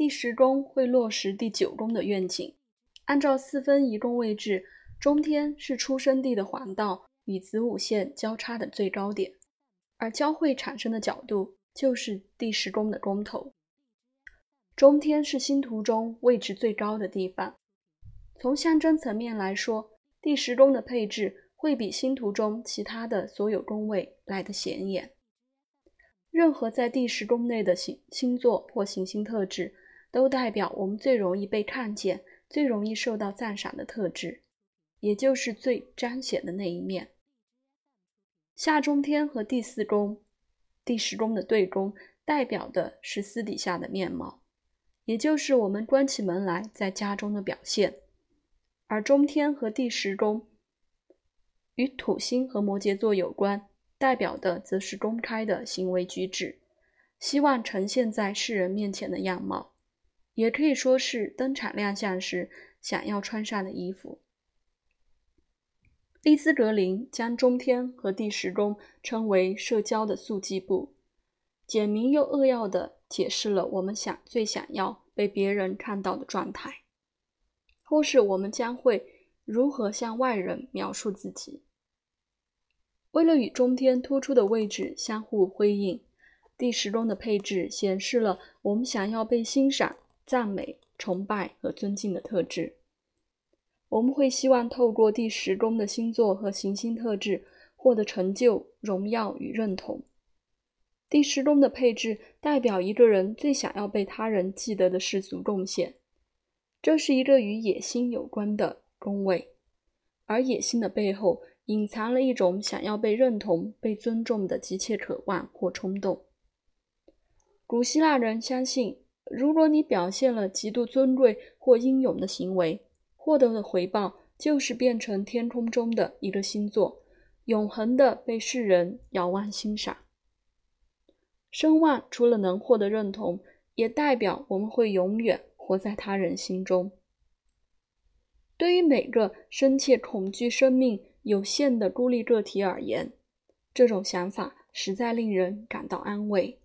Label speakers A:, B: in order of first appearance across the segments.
A: 第十宫会落实第九宫的愿景。按照四分一宫位置，中天是出生地的黄道与子午线交叉的最高点，而交汇产生的角度就是第十宫的宫头。中天是星图中位置最高的地方。从象征层面来说，第十宫的配置会比星图中其他的所有宫位来得显眼。任何在第十宫内的星星座或行星特质，都代表我们最容易被看见、最容易受到赞赏的特质，也就是最彰显的那一面。下中天和第四宫、第十宫的对宫，代表的是私底下的面貌，也就是我们关起门来在家中的表现。而中天和第十宫与土星和摩羯座有关。代表的则是公开的行为举止，希望呈现在世人面前的样貌，也可以说是登场亮相时想要穿上的衣服。利兹格林将中天和第十宫称为社交的速记簿，简明又扼要地解释了我们想最想要被别人看到的状态，或是我们将会如何向外人描述自己。为了与中天突出的位置相互辉映，第十宫的配置显示了我们想要被欣赏、赞美、崇拜和尊敬的特质。我们会希望透过第十宫的星座和行星特质获得成就、荣耀与认同。第十宫的配置代表一个人最想要被他人记得的世俗贡献，这是一个与野心有关的宫位，而野心的背后。隐藏了一种想要被认同、被尊重的急切渴望或冲动。古希腊人相信，如果你表现了极度尊贵或英勇的行为，获得的回报就是变成天空中的一个星座，永恒的被世人遥望欣赏。声望除了能获得认同，也代表我们会永远活在他人心中。对于每个深切恐惧生命。有限的孤立个体而言，这种想法实在令人感到安慰。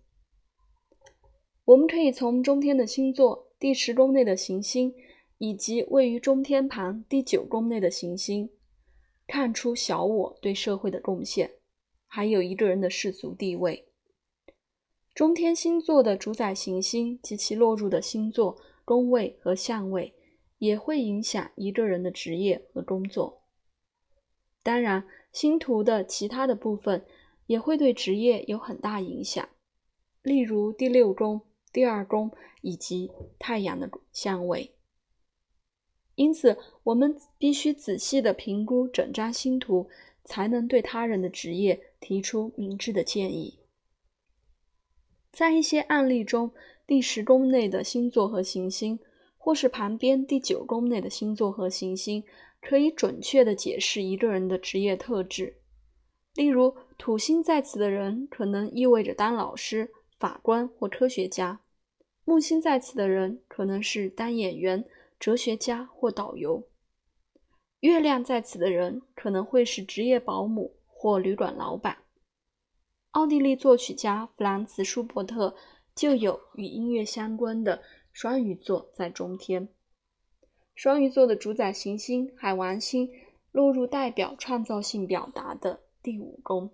A: 我们可以从中天的星座、第十宫内的行星，以及位于中天盘第九宫内的行星，看出小我对社会的贡献，还有一个人的世俗地位。中天星座的主宰行星及其落入的星座、宫位和相位，也会影响一个人的职业和工作。当然，星图的其他的部分也会对职业有很大影响，例如第六宫、第二宫以及太阳的相位。因此，我们必须仔细的评估整张星图，才能对他人的职业提出明智的建议。在一些案例中，第十宫内的星座和行星，或是旁边第九宫内的星座和行星。可以准确地解释一个人的职业特质，例如土星在此的人可能意味着当老师、法官或科学家；木星在此的人可能是当演员、哲学家或导游；月亮在此的人可能会是职业保姆或旅馆老板。奥地利作曲家弗兰茨·舒伯特就有与音乐相关的双鱼座在中天。双鱼座的主宰行星海王星落入代表创造性表达的第五宫。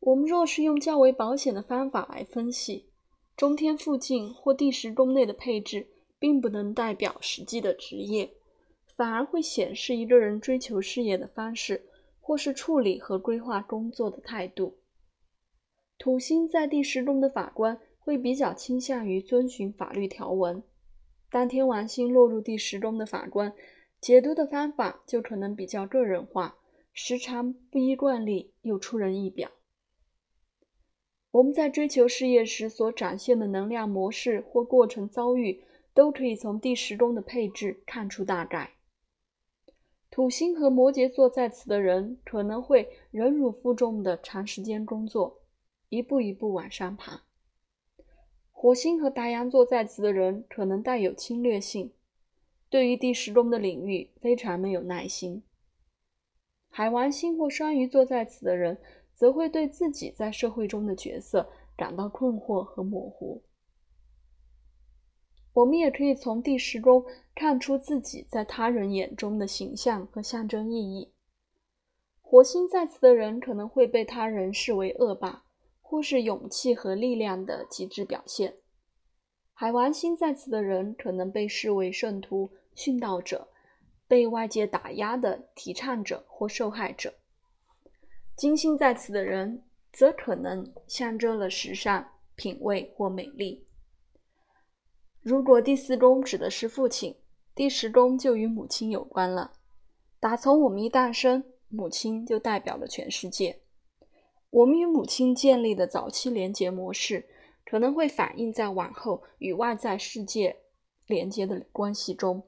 A: 我们若是用较为保险的方法来分析，中天附近或第十宫内的配置，并不能代表实际的职业，反而会显示一个人追求事业的方式，或是处理和规划工作的态度。土星在第十宫的法官会比较倾向于遵循法律条文。当天王星落入第十宫的法官，解读的方法就可能比较个人化，时常不依惯例又出人意表。我们在追求事业时所展现的能量模式或过程遭遇，都可以从第十宫的配置看出大概。土星和摩羯座在此的人可能会忍辱负重的长时间工作，一步一步往上爬。火星和白羊座在此的人可能带有侵略性，对于第十宫的领域非常没有耐心。海王星或双鱼座在此的人则会对自己在社会中的角色感到困惑和模糊。我们也可以从第十宫看出自己在他人眼中的形象和象征意义。火星在此的人可能会被他人视为恶霸，或是勇气和力量的极致表现。海王星在此的人可能被视为圣徒、殉道者，被外界打压的提倡者或受害者。金星在此的人则可能象征了时尚、品味或美丽。如果第四宫指的是父亲，第十宫就与母亲有关了。打从我们一诞生，母亲就代表了全世界。我们与母亲建立的早期连结模式，可能会反映在往后与外在世界连接的关系中。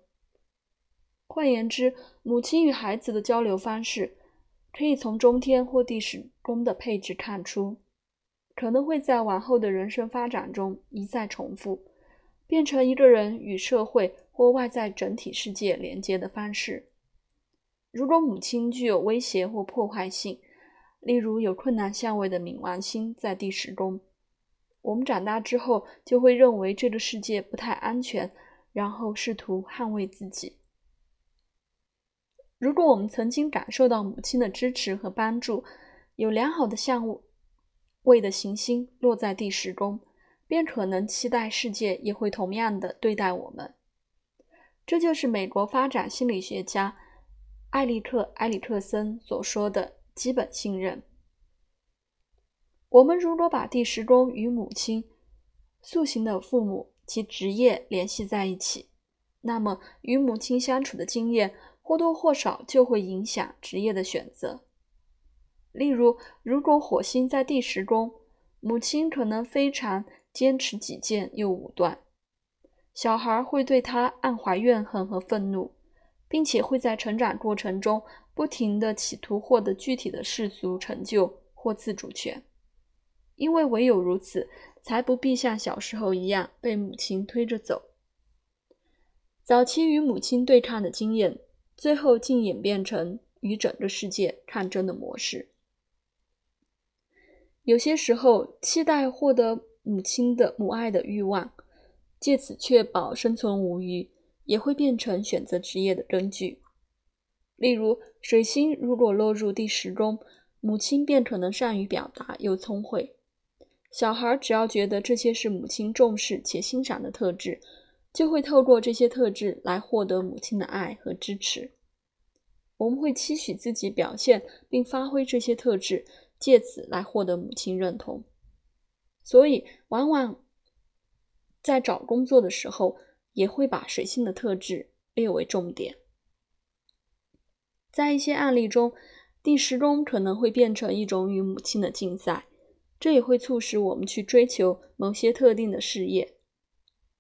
A: 换言之，母亲与孩子的交流方式，可以从中天或第十宫的配置看出，可能会在往后的人生发展中一再重复。变成一个人与社会或外在整体世界连接的方式。如果母亲具有威胁或破坏性，例如有困难相位的冥王星在第十宫，我们长大之后就会认为这个世界不太安全，然后试图捍卫自己。如果我们曾经感受到母亲的支持和帮助，有良好的相位的行星落在第十宫。便可能期待世界也会同样的对待我们。这就是美国发展心理学家艾利克·埃里克森所说的基本信任。我们如果把第十宫与母亲、塑形的父母及职业联系在一起，那么与母亲相处的经验或多或少就会影响职业的选择。例如，如果火星在第十宫，母亲可能非常。坚持己见又武断，小孩会对他暗怀怨恨和愤怒，并且会在成长过程中不停地企图获得具体的世俗成就或自主权，因为唯有如此，才不必像小时候一样被母亲推着走。早期与母亲对抗的经验，最后竟演变成与整个世界抗争的模式。有些时候，期待获得。母亲的母爱的欲望，借此确保生存无虞，也会变成选择职业的根据。例如，水星如果落入第十宫，母亲便可能善于表达又聪慧。小孩只要觉得这些是母亲重视且欣赏的特质，就会透过这些特质来获得母亲的爱和支持。我们会期许自己表现并发挥这些特质，借此来获得母亲认同。所以，往往在找工作的时候，也会把水星的特质列为重点。在一些案例中，第十宫可能会变成一种与母亲的竞赛，这也会促使我们去追求某些特定的事业。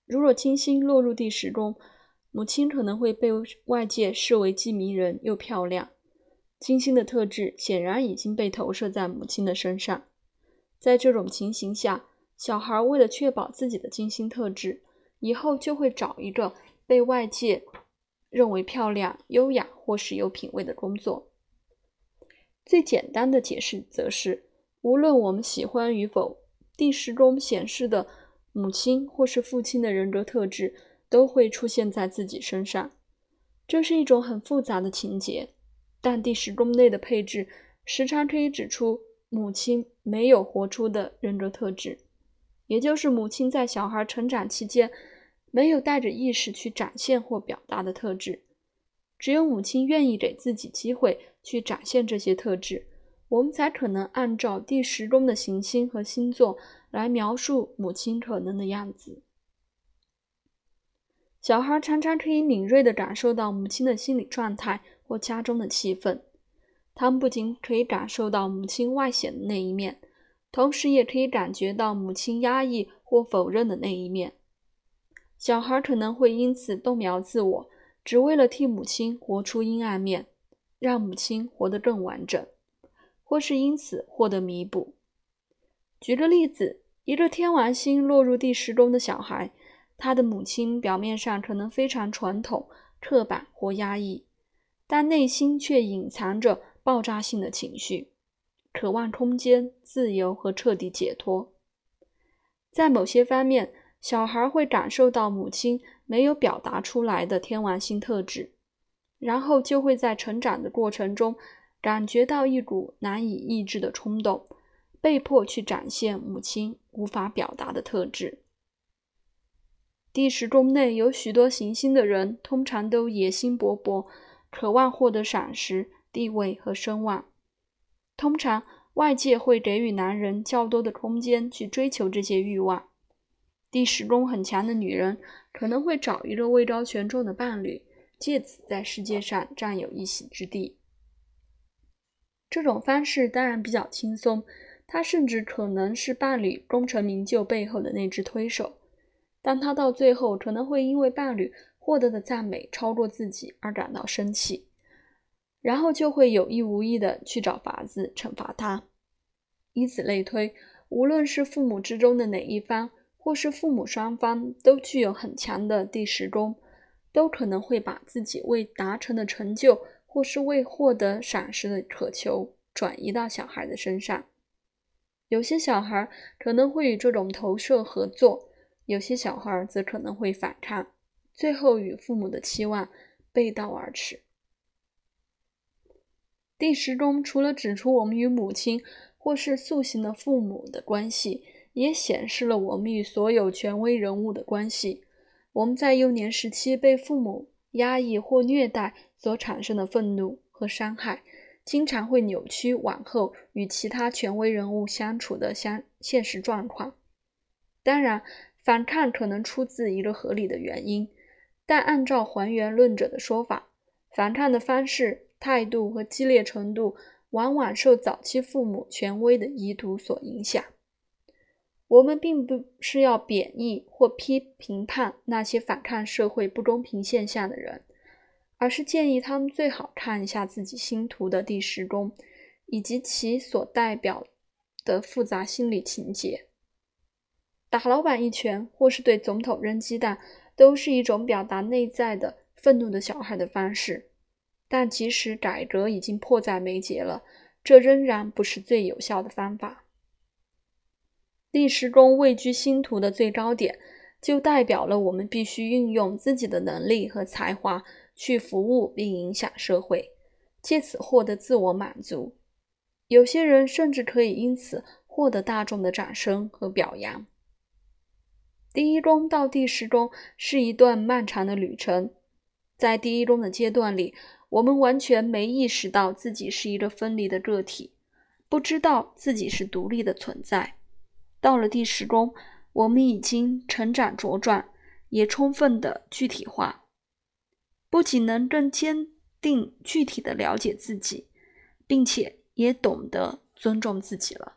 A: 如若金星落入第十宫，母亲可能会被外界视为既迷人又漂亮。金星的特质显然已经被投射在母亲的身上。在这种情形下，小孩为了确保自己的金星特质，以后就会找一个被外界认为漂亮、优雅或是有品位的工作。最简单的解释则是，无论我们喜欢与否，第十宫显示的母亲或是父亲的人格特质都会出现在自己身上。这是一种很复杂的情节，但第十宫内的配置时常可以指出。母亲没有活出的人格特质，也就是母亲在小孩成长期间没有带着意识去展现或表达的特质。只有母亲愿意给自己机会去展现这些特质，我们才可能按照第十宫的行星和星座来描述母亲可能的样子。小孩常常可以敏锐地感受到母亲的心理状态或家中的气氛。他们不仅可以感受到母亲外显的那一面，同时也可以感觉到母亲压抑或否认的那一面。小孩可能会因此动摇自我，只为了替母亲活出阴暗面，让母亲活得更完整，或是因此获得弥补。举个例子，一个天王星落入第十宫的小孩，他的母亲表面上可能非常传统、刻板或压抑，但内心却隐藏着。爆炸性的情绪，渴望空间、自由和彻底解脱。在某些方面，小孩会感受到母亲没有表达出来的天王星特质，然后就会在成长的过程中感觉到一股难以抑制的冲动，被迫去展现母亲无法表达的特质。第十宫内有许多行星的人，通常都野心勃勃，渴望获得赏识、地位和声望。通常，外界会给予男人较多的空间去追求这些欲望。第十宫很强的女人可能会找一个位高权重的伴侣，借此在世界上占有一席之地。这种方式当然比较轻松，他甚至可能是伴侣功成名就背后的那只推手。但他到最后可能会因为伴侣获得的赞美超过自己而感到生气，然后就会有意无意的去找法子惩罚他。以此类推，无论是父母之中的哪一方，或是父母双方都具有很强的第十宫，都可能会把自己未达成的成就，或是未获得赏识的渴求转移到小孩的身上。有些小孩可能会与这种投射合作。有些小孩则可能会反抗，最后与父母的期望背道而驰。第十中除了指出我们与母亲或是塑形的父母的关系，也显示了我们与所有权威人物的关系。我们在幼年时期被父母压抑或虐待所产生的愤怒和伤害，经常会扭曲往后与其他权威人物相处的相现实状况。当然。反抗可能出自一个合理的原因，但按照还原论者的说法，反抗的方式、态度和激烈程度往往受早期父母权威的遗毒所影响。我们并不是要贬义或批评判那些反抗社会不公平现象的人，而是建议他们最好看一下自己星图的第十宫，以及其所代表的复杂心理情节。打老板一拳，或是对总统扔鸡蛋，都是一种表达内在的愤怒的小孩的方式。但即使改革已经迫在眉睫了，这仍然不是最有效的方法。第十宫位居星图的最高点，就代表了我们必须运用自己的能力和才华去服务并影响社会，借此获得自我满足。有些人甚至可以因此获得大众的掌声和表扬。第一宫到第十宫是一段漫长的旅程，在第一宫的阶段里，我们完全没意识到自己是一个分离的个体，不知道自己是独立的存在。到了第十宫，我们已经成长茁壮，也充分的具体化，不仅能更坚定具体的了解自己，并且也懂得尊重自己了。